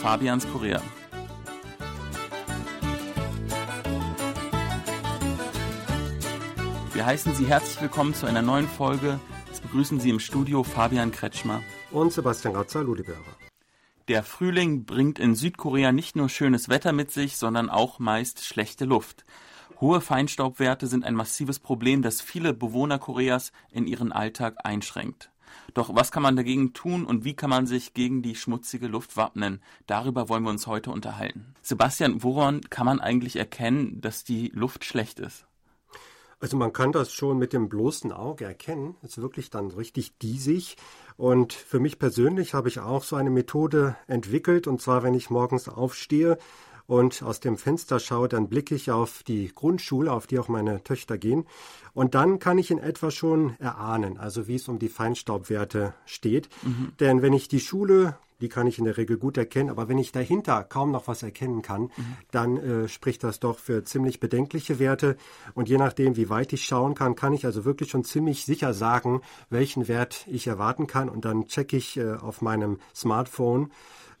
Fabians Korea. Wir heißen Sie herzlich willkommen zu einer neuen Folge. Es begrüßen Sie im Studio Fabian Kretschmer und Sebastian Ratzer, Ludibera. Der Frühling bringt in Südkorea nicht nur schönes Wetter mit sich, sondern auch meist schlechte Luft. Hohe Feinstaubwerte sind ein massives Problem, das viele Bewohner Koreas in ihren Alltag einschränkt. Doch was kann man dagegen tun und wie kann man sich gegen die schmutzige Luft wappnen? Darüber wollen wir uns heute unterhalten. Sebastian, woran kann man eigentlich erkennen, dass die Luft schlecht ist? Also man kann das schon mit dem bloßen Auge erkennen. Ist wirklich dann richtig diesig. Und für mich persönlich habe ich auch so eine Methode entwickelt. Und zwar, wenn ich morgens aufstehe, und aus dem Fenster schaue, dann blicke ich auf die Grundschule, auf die auch meine Töchter gehen. Und dann kann ich in etwa schon erahnen, also wie es um die Feinstaubwerte steht. Mhm. Denn wenn ich die Schule die kann ich in der Regel gut erkennen. Aber wenn ich dahinter kaum noch was erkennen kann, mhm. dann äh, spricht das doch für ziemlich bedenkliche Werte. Und je nachdem, wie weit ich schauen kann, kann ich also wirklich schon ziemlich sicher sagen, welchen Wert ich erwarten kann. Und dann checke ich äh, auf meinem Smartphone,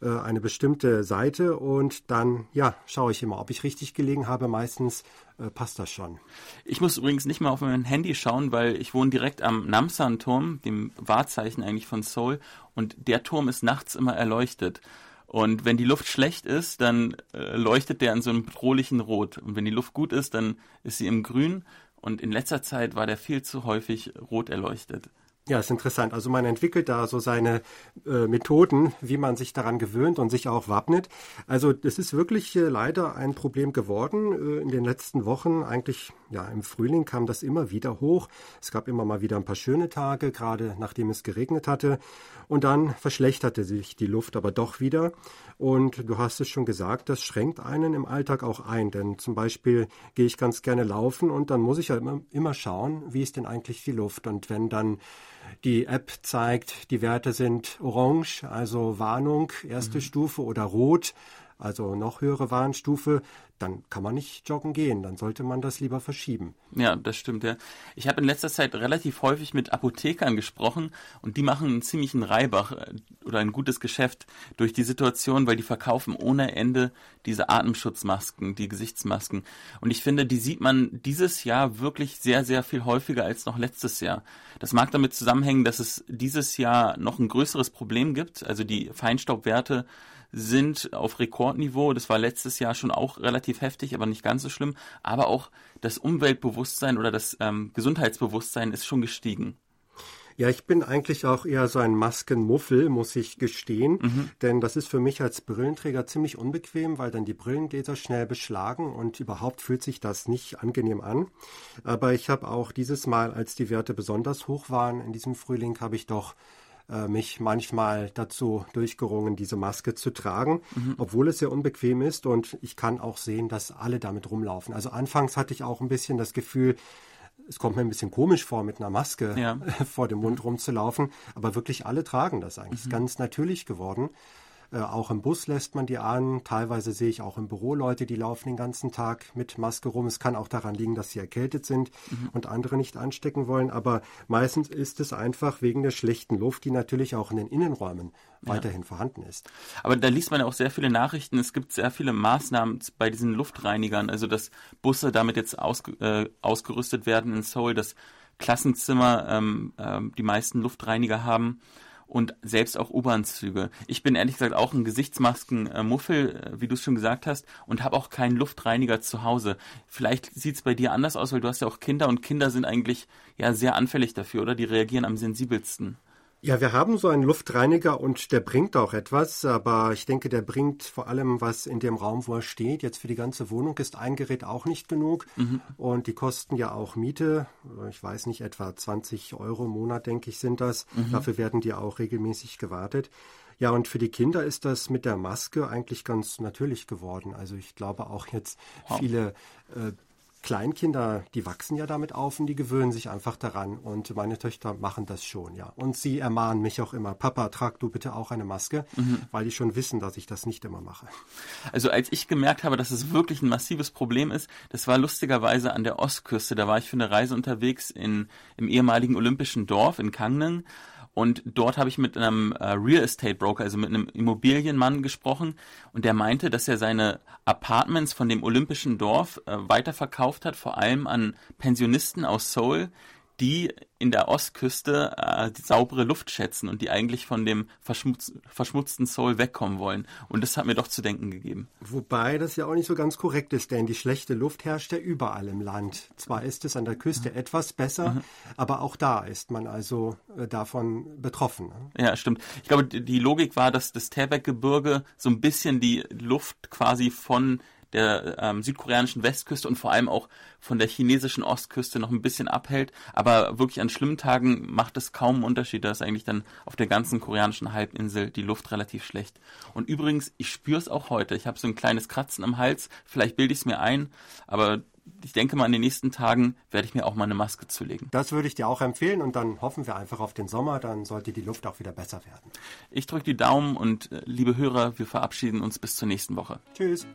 äh, eine bestimmte Seite und dann ja schaue ich immer, ob ich richtig gelegen habe. Meistens äh, passt das schon. Ich muss übrigens nicht mal auf mein Handy schauen, weil ich wohne direkt am Namsan-Turm, dem Wahrzeichen eigentlich von Seoul, und der Turm ist nachts immer erleuchtet. Und wenn die Luft schlecht ist, dann äh, leuchtet der in so einem bedrohlichen Rot. Und wenn die Luft gut ist, dann ist sie im Grün. Und in letzter Zeit war der viel zu häufig rot erleuchtet. Ja, ist interessant. Also man entwickelt da so seine äh, Methoden, wie man sich daran gewöhnt und sich auch wappnet. Also es ist wirklich äh, leider ein Problem geworden äh, in den letzten Wochen. Eigentlich ja im Frühling kam das immer wieder hoch. Es gab immer mal wieder ein paar schöne Tage, gerade nachdem es geregnet hatte. Und dann verschlechterte sich die Luft aber doch wieder. Und du hast es schon gesagt, das schränkt einen im Alltag auch ein. Denn zum Beispiel gehe ich ganz gerne laufen und dann muss ich ja immer, immer schauen, wie ist denn eigentlich die Luft. Und wenn dann die App zeigt, die Werte sind orange, also Warnung, erste mhm. Stufe oder rot, also noch höhere Warnstufe, dann kann man nicht joggen gehen. Dann sollte man das lieber verschieben. Ja, das stimmt, ja. Ich habe in letzter Zeit relativ häufig mit Apothekern gesprochen und die machen einen ziemlichen Reibach äh, oder ein gutes Geschäft durch die Situation, weil die verkaufen ohne Ende diese Atemschutzmasken, die Gesichtsmasken. Und ich finde, die sieht man dieses Jahr wirklich sehr, sehr viel häufiger als noch letztes Jahr. Das mag damit zusammenhängen, dass es dieses Jahr noch ein größeres Problem gibt. Also die Feinstaubwerte sind auf Rekordniveau. Das war letztes Jahr schon auch relativ heftig, aber nicht ganz so schlimm. Aber auch das Umweltbewusstsein oder das ähm, Gesundheitsbewusstsein ist schon gestiegen. Ja, ich bin eigentlich auch eher so ein Maskenmuffel, muss ich gestehen. Mhm. Denn das ist für mich als Brillenträger ziemlich unbequem, weil dann die Brillengläser schnell beschlagen und überhaupt fühlt sich das nicht angenehm an. Aber ich habe auch dieses Mal, als die Werte besonders hoch waren in diesem Frühling, habe ich doch äh, mich manchmal dazu durchgerungen, diese Maske zu tragen, mhm. obwohl es sehr unbequem ist und ich kann auch sehen, dass alle damit rumlaufen. Also anfangs hatte ich auch ein bisschen das Gefühl, es kommt mir ein bisschen komisch vor, mit einer Maske ja. vor dem Mund rumzulaufen, aber wirklich alle tragen das eigentlich. Mhm. Ist ganz natürlich geworden. Äh, auch im Bus lässt man die an. Teilweise sehe ich auch im Büro Leute, die laufen den ganzen Tag mit Maske rum. Es kann auch daran liegen, dass sie erkältet sind mhm. und andere nicht anstecken wollen. Aber meistens ist es einfach wegen der schlechten Luft, die natürlich auch in den Innenräumen ja. weiterhin vorhanden ist. Aber da liest man ja auch sehr viele Nachrichten. Es gibt sehr viele Maßnahmen bei diesen Luftreinigern, also dass Busse damit jetzt ausge, äh, ausgerüstet werden in Seoul, dass Klassenzimmer ähm, äh, die meisten Luftreiniger haben und selbst auch U-Bahn-Züge. Ich bin ehrlich gesagt auch ein Gesichtsmasken-Muffel, äh, wie du es schon gesagt hast, und habe auch keinen Luftreiniger zu Hause. Vielleicht sieht es bei dir anders aus, weil du hast ja auch Kinder und Kinder sind eigentlich ja sehr anfällig dafür, oder? Die reagieren am sensibelsten. Ja, wir haben so einen Luftreiniger und der bringt auch etwas, aber ich denke, der bringt vor allem was in dem Raum, wo er steht. Jetzt für die ganze Wohnung ist ein Gerät auch nicht genug mhm. und die kosten ja auch Miete. Ich weiß nicht, etwa 20 Euro im Monat, denke ich, sind das. Mhm. Dafür werden die auch regelmäßig gewartet. Ja, und für die Kinder ist das mit der Maske eigentlich ganz natürlich geworden. Also ich glaube auch jetzt viele äh, Kleinkinder, die wachsen ja damit auf und die gewöhnen sich einfach daran. Und meine Töchter machen das schon, ja. Und sie ermahnen mich auch immer, Papa, trag du bitte auch eine Maske, mhm. weil die schon wissen, dass ich das nicht immer mache. Also als ich gemerkt habe, dass es wirklich ein massives Problem ist, das war lustigerweise an der Ostküste. Da war ich für eine Reise unterwegs in, im ehemaligen olympischen Dorf in Kangnen Und dort habe ich mit einem äh, Real Estate Broker, also mit einem Immobilienmann gesprochen. Und der meinte, dass er seine Apartments von dem olympischen Dorf äh, weiterverkauft hat, vor allem an Pensionisten aus Seoul, die in der Ostküste äh, die saubere Luft schätzen und die eigentlich von dem verschmutz verschmutzten Seoul wegkommen wollen. Und das hat mir doch zu denken gegeben. Wobei das ja auch nicht so ganz korrekt ist, denn die schlechte Luft herrscht ja überall im Land. Zwar ist es an der Küste mhm. etwas besser, mhm. aber auch da ist man also äh, davon betroffen. Ne? Ja, stimmt. Ich glaube, die Logik war, dass das Taebaek-Gebirge so ein bisschen die Luft quasi von der ähm, südkoreanischen Westküste und vor allem auch von der chinesischen Ostküste noch ein bisschen abhält. Aber wirklich an schlimmen Tagen macht es kaum einen Unterschied. Da ist eigentlich dann auf der ganzen koreanischen Halbinsel die Luft relativ schlecht. Und übrigens, ich spüre es auch heute. Ich habe so ein kleines Kratzen am Hals. Vielleicht bilde ich es mir ein, aber ich denke mal, in den nächsten Tagen werde ich mir auch mal eine Maske zulegen. Das würde ich dir auch empfehlen und dann hoffen wir einfach auf den Sommer, dann sollte die Luft auch wieder besser werden. Ich drücke die Daumen und äh, liebe Hörer, wir verabschieden uns bis zur nächsten Woche. Tschüss.